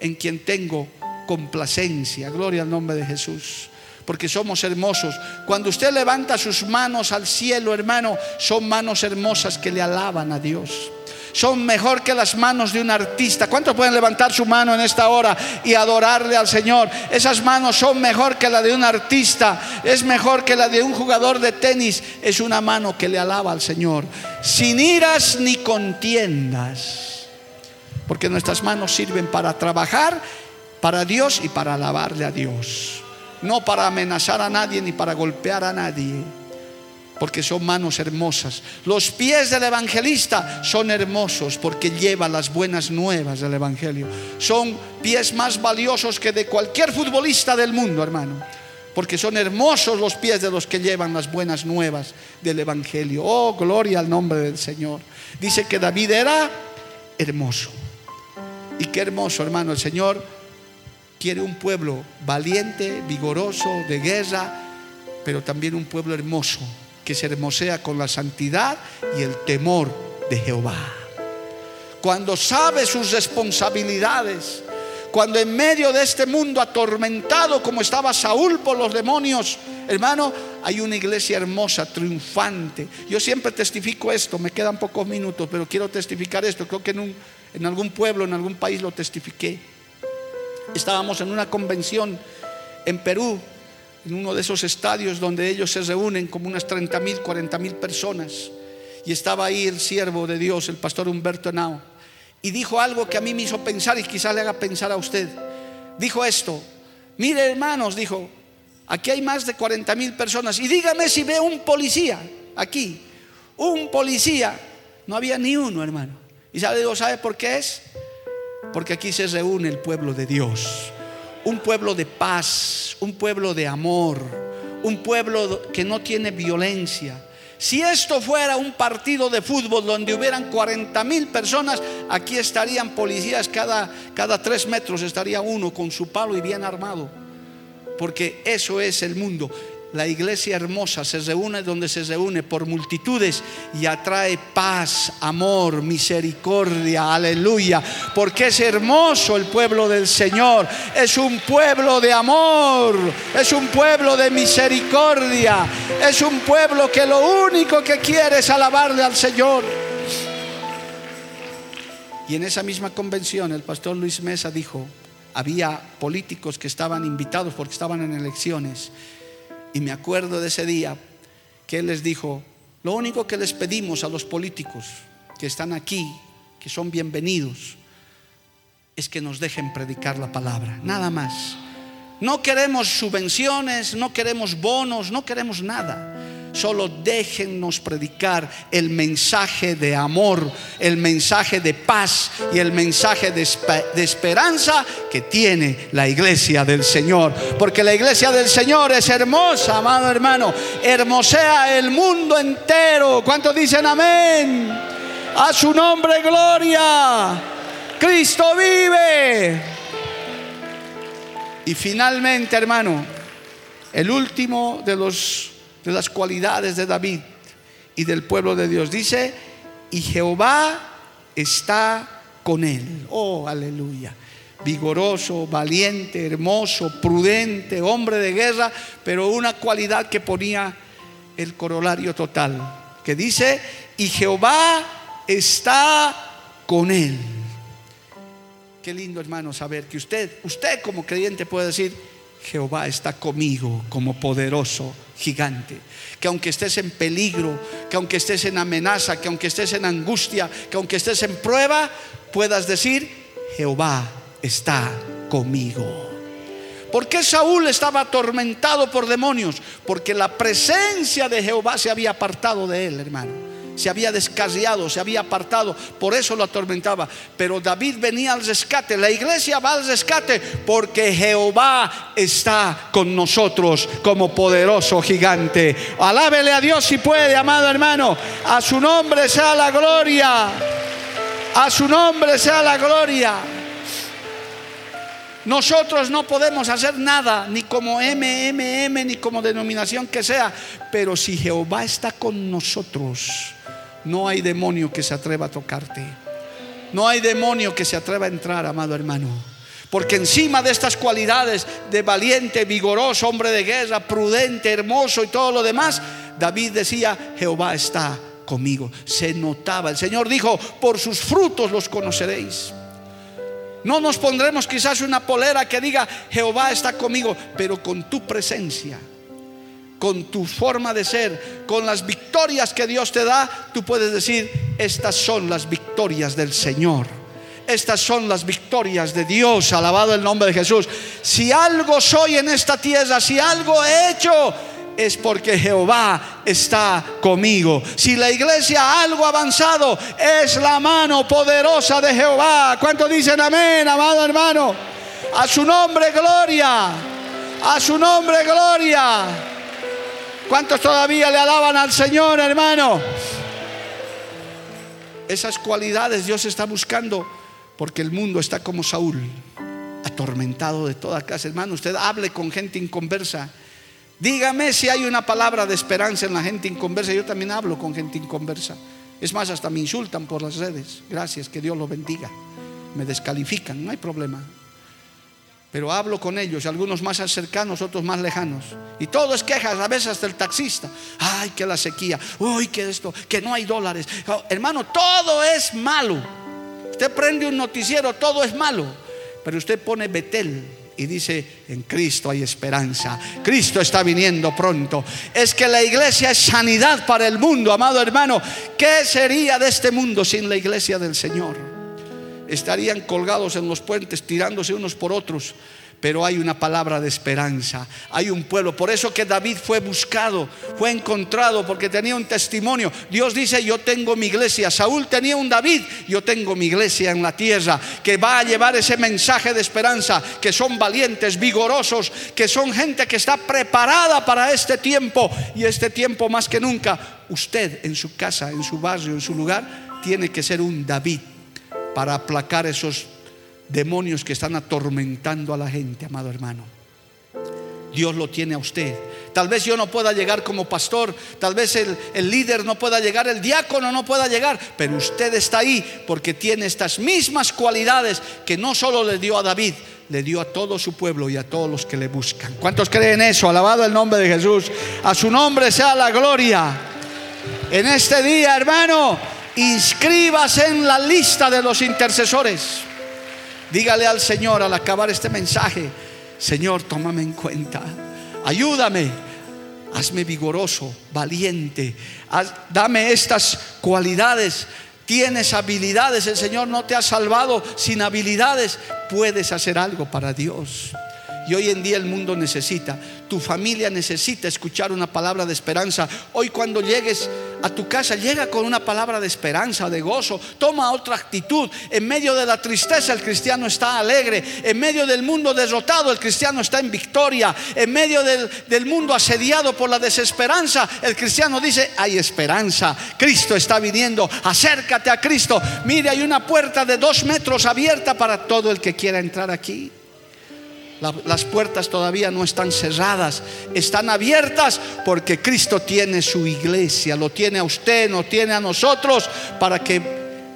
en quien tengo complacencia. Gloria al nombre de Jesús porque somos hermosos. Cuando usted levanta sus manos al cielo, hermano, son manos hermosas que le alaban a Dios. son mejor que las manos de un artista. ¿Cuántos pueden levantar su mano en esta hora y adorarle al Señor? Esas manos son mejor que la de un artista, es mejor que la de un jugador de tenis. Es una mano que le alaba al Señor, sin iras ni contiendas, porque nuestras manos sirven para trabajar para Dios y para alabarle a Dios, no para amenazar a nadie ni para golpear a nadie porque son manos hermosas. Los pies del evangelista son hermosos porque lleva las buenas nuevas del evangelio. Son pies más valiosos que de cualquier futbolista del mundo, hermano. Porque son hermosos los pies de los que llevan las buenas nuevas del evangelio. Oh, gloria al nombre del Señor. Dice que David era hermoso. Y qué hermoso, hermano. El Señor quiere un pueblo valiente, vigoroso, de guerra, pero también un pueblo hermoso que se hermosea con la santidad y el temor de Jehová. Cuando sabe sus responsabilidades, cuando en medio de este mundo atormentado como estaba Saúl por los demonios, hermano, hay una iglesia hermosa, triunfante. Yo siempre testifico esto, me quedan pocos minutos, pero quiero testificar esto. Creo que en, en algún pueblo, en algún país lo testifiqué. Estábamos en una convención en Perú en uno de esos estadios donde ellos se reúnen como unas 30 mil, 40 mil personas. Y estaba ahí el siervo de Dios, el pastor Humberto Henao. Y dijo algo que a mí me hizo pensar y quizás le haga pensar a usted. Dijo esto, mire hermanos, dijo, aquí hay más de 40 mil personas. Y dígame si ve un policía aquí. Un policía. No había ni uno, hermano. ¿Y sabe, ¿sabe por qué es? Porque aquí se reúne el pueblo de Dios un pueblo de paz, un pueblo de amor, un pueblo que no tiene violencia. Si esto fuera un partido de fútbol donde hubieran 40 mil personas, aquí estarían policías cada, cada tres metros, estaría uno con su palo y bien armado. Porque eso es el mundo. La iglesia hermosa se reúne donde se reúne por multitudes y atrae paz, amor, misericordia, aleluya. Porque es hermoso el pueblo del Señor. Es un pueblo de amor, es un pueblo de misericordia, es un pueblo que lo único que quiere es alabarle al Señor. Y en esa misma convención el pastor Luis Mesa dijo, había políticos que estaban invitados porque estaban en elecciones y me acuerdo de ese día que Él les dijo, lo único que les pedimos a los políticos que están aquí, que son bienvenidos, es que nos dejen predicar la palabra, nada más. No queremos subvenciones, no queremos bonos, no queremos nada. Solo déjennos predicar el mensaje de amor, el mensaje de paz y el mensaje de, esperanza que tiene la iglesia del Señor. Porque la iglesia del Señor es hermosa, amado hermano. Hermosea el mundo entero. ¿Cuántos dicen amén? A su nombre, gloria. Cristo vive. Y finalmente, hermano, el último de los de las cualidades de David y del pueblo de Dios. Dice, y Jehová está con él. Oh, aleluya. Vigoroso, valiente, hermoso, prudente, hombre de guerra, pero una cualidad que ponía el corolario total, que dice, y Jehová está con él. Qué lindo hermano saber que usted, usted como creyente puede decir, Jehová está conmigo como poderoso gigante. Que aunque estés en peligro, que aunque estés en amenaza, que aunque estés en angustia, que aunque estés en prueba, puedas decir, Jehová está conmigo. ¿Por qué Saúl estaba atormentado por demonios? Porque la presencia de Jehová se había apartado de él, hermano se había descarriado, se había apartado, por eso lo atormentaba. Pero David venía al rescate, la iglesia va al rescate porque Jehová está con nosotros como poderoso gigante. Alábele a Dios si puede, amado hermano. A su nombre sea la gloria. A su nombre sea la gloria. Nosotros no podemos hacer nada, ni como MMM, ni como denominación que sea, pero si Jehová está con nosotros, no hay demonio que se atreva a tocarte. No hay demonio que se atreva a entrar, amado hermano. Porque encima de estas cualidades de valiente, vigoroso, hombre de guerra, prudente, hermoso y todo lo demás, David decía, Jehová está conmigo. Se notaba. El Señor dijo, por sus frutos los conoceréis. No nos pondremos quizás una polera que diga, Jehová está conmigo, pero con tu presencia, con tu forma de ser, con las victorias que Dios te da, tú puedes decir, estas son las victorias del Señor. Estas son las victorias de Dios, alabado el nombre de Jesús. Si algo soy en esta tierra, si algo he hecho, es porque Jehová está conmigo. Si la iglesia ha algo avanzado, es la mano poderosa de Jehová. ¿Cuántos dicen amén, amado hermano? A su nombre, gloria. A su nombre, gloria. ¿Cuántos todavía le alaban al Señor, hermano? Esas cualidades Dios está buscando porque el mundo está como Saúl, atormentado de toda clase. Hermano, usted hable con gente inconversa Dígame si hay una palabra de esperanza en la gente inconversa. Yo también hablo con gente inconversa. Es más, hasta me insultan por las redes. Gracias, que Dios lo bendiga. Me descalifican, no hay problema. Pero hablo con ellos, algunos más cercanos, otros más lejanos. Y todo es quejas, a veces hasta el taxista. Ay, que la sequía. Uy, que esto, que no hay dólares. Oh, hermano, todo es malo. Usted prende un noticiero, todo es malo. Pero usted pone Betel y dice, en Cristo hay esperanza. Cristo está viniendo pronto. Es que la iglesia es sanidad para el mundo, amado hermano. ¿Qué sería de este mundo sin la iglesia del Señor? Estarían colgados en los puentes, tirándose unos por otros pero hay una palabra de esperanza, hay un pueblo. Por eso que David fue buscado, fue encontrado, porque tenía un testimonio. Dios dice, yo tengo mi iglesia. Saúl tenía un David, yo tengo mi iglesia en la tierra, que va a llevar ese mensaje de esperanza, que son valientes, vigorosos, que son gente que está preparada para este tiempo. Y este tiempo más que nunca, usted en su casa, en su barrio, en su lugar, tiene que ser un David para aplacar esos demonios que están atormentando a la gente, amado hermano. Dios lo tiene a usted. Tal vez yo no pueda llegar como pastor, tal vez el, el, líder no pueda llegar, el diácono no pueda llegar, pero usted está ahí porque tiene estas mismas cualidades que no solo le dio a David, le dio a todo su pueblo y a todos los que le buscan. ¿Cuántos creen eso? Alabado el nombre de Jesús. A su nombre sea la gloria. En este día, hermano, inscríbase en la lista de los intercesores. Dígale al Señor al acabar este mensaje, Señor, tómame en cuenta, ayúdame, hazme vigoroso, valiente, dame estas cualidades. Tienes habilidades, el Señor no te ha salvado sin habilidades, puedes hacer algo para Dios. Y hoy en día el mundo necesita, tu familia necesita escuchar una palabra de esperanza. Hoy cuando llegues a tu casa, llega con una palabra de esperanza, de gozo. Toma otra actitud. En medio de la tristeza el cristiano está alegre. En medio del mundo derrotado el cristiano está en victoria. En medio del, mundo asediado por la desesperanza el cristiano dice, hay esperanza. Cristo está viniendo. Acércate a Cristo. Mire, hay una puerta de dos metros abierta para todo el que quiera entrar aquí las puertas todavía no están cerradas, están abiertas porque Cristo tiene su iglesia, lo tiene a usted, lo tiene a nosotros, para que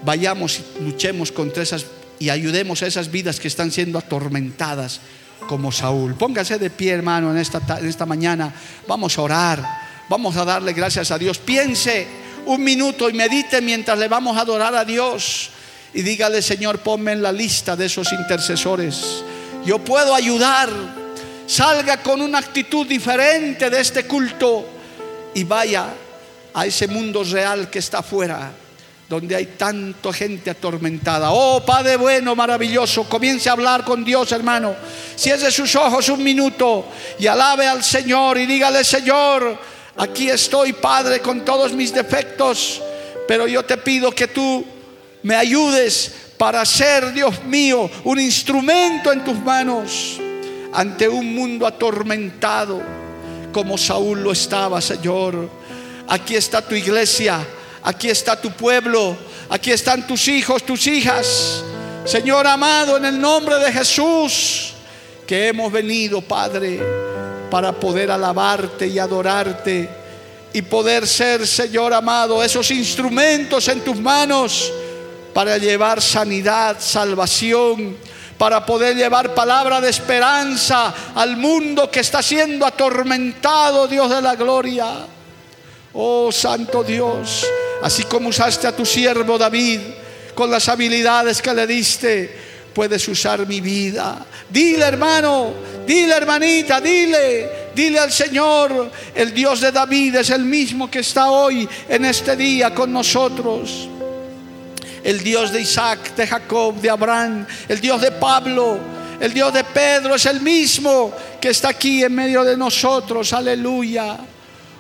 vayamos y luchemos contra esas y ayudemos a esas vidas que están siendo atormentadas como Saúl. Póngase de pie, hermano, en esta, en esta mañana. Vamos a orar, vamos a darle gracias a Dios. Piense un minuto y medite mientras le vamos a adorar a Dios. Y dígale, Señor, ponme en la lista de esos intercesores yo puedo ayudar. Salga con una actitud diferente de este culto y vaya a ese mundo real que está afuera, donde hay tanta gente atormentada. Oh Padre bueno, maravilloso, comience a hablar con Dios, hermano. Cierre sus ojos un minuto y alabe al Señor y dígale, Señor, aquí estoy, Padre, con todos mis defectos, pero yo te pido que tú me ayudes para ser, Dios mío, un instrumento en tus manos ante un mundo atormentado como Saúl lo estaba, Señor. Aquí está tu iglesia, aquí está tu pueblo, aquí están tus hijos, tus hijas. Señor amado, en el nombre de Jesús, que hemos venido, Padre, para poder alabarte y adorarte y poder ser, Señor amado, esos instrumentos en tus manos para llevar sanidad, salvación, para poder llevar palabra de esperanza al mundo que está siendo atormentado, Dios de la gloria. Oh Santo Dios, Así como usaste a tu siervo David con las habilidades que le diste, puedes usar mi vida. Dile hermano, dile hermanita, dile, dile al Señor, el Dios de David es el mismo que está hoy en este día con nosotros. El Dios de Isaac, de Jacob, de Abraham, el Dios de Pablo, el Dios de Pedro es el mismo que está aquí en medio de nosotros. Aleluya.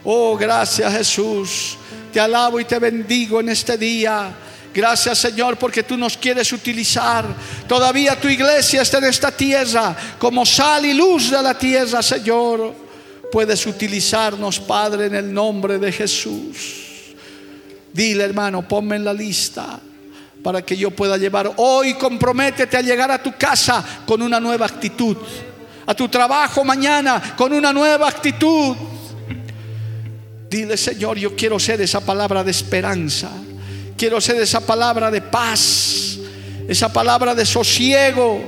Oh, gracias Jesús. Te alabo y te bendigo en este día. Gracias Señor porque tú nos quieres utilizar. Todavía tu iglesia está en esta tierra como sal y luz de la tierra, Señor. Puedes utilizarnos, Padre, en el nombre de Jesús. Dile, hermano, ponme en la lista para que yo pueda llevar. Hoy comprométete a llegar a tu casa con una nueva actitud. A tu trabajo mañana con una nueva actitud. Dile, Señor, yo quiero ser esa palabra de esperanza. Quiero ser esa palabra de paz. Esa palabra de sosiego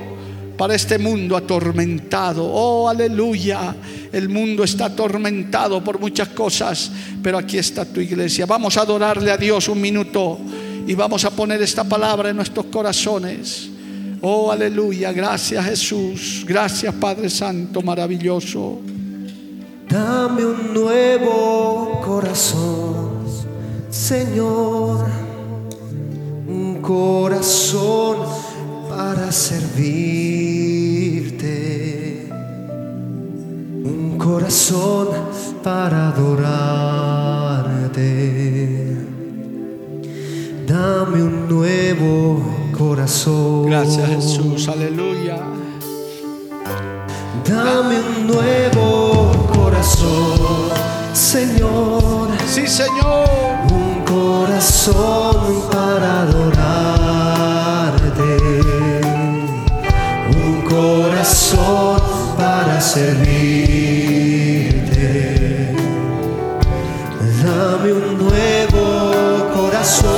para este mundo atormentado. Oh, aleluya. El mundo está atormentado por muchas cosas, pero aquí está tu iglesia. Vamos a adorarle a Dios un minuto y vamos a poner esta palabra en nuestros corazones. Oh, aleluya. Gracias Jesús. Gracias Padre Santo, maravilloso. Dame un nuevo corazón, Señor. Un corazón para servirte. Un corazón para adorarte. Dame un nuevo corazón. Gracias Jesús. Aleluya. Dame un nuevo corazón, Señor. Sí, Señor. Un corazón para adorarte. Un corazón para servirte. Dame un nuevo corazón.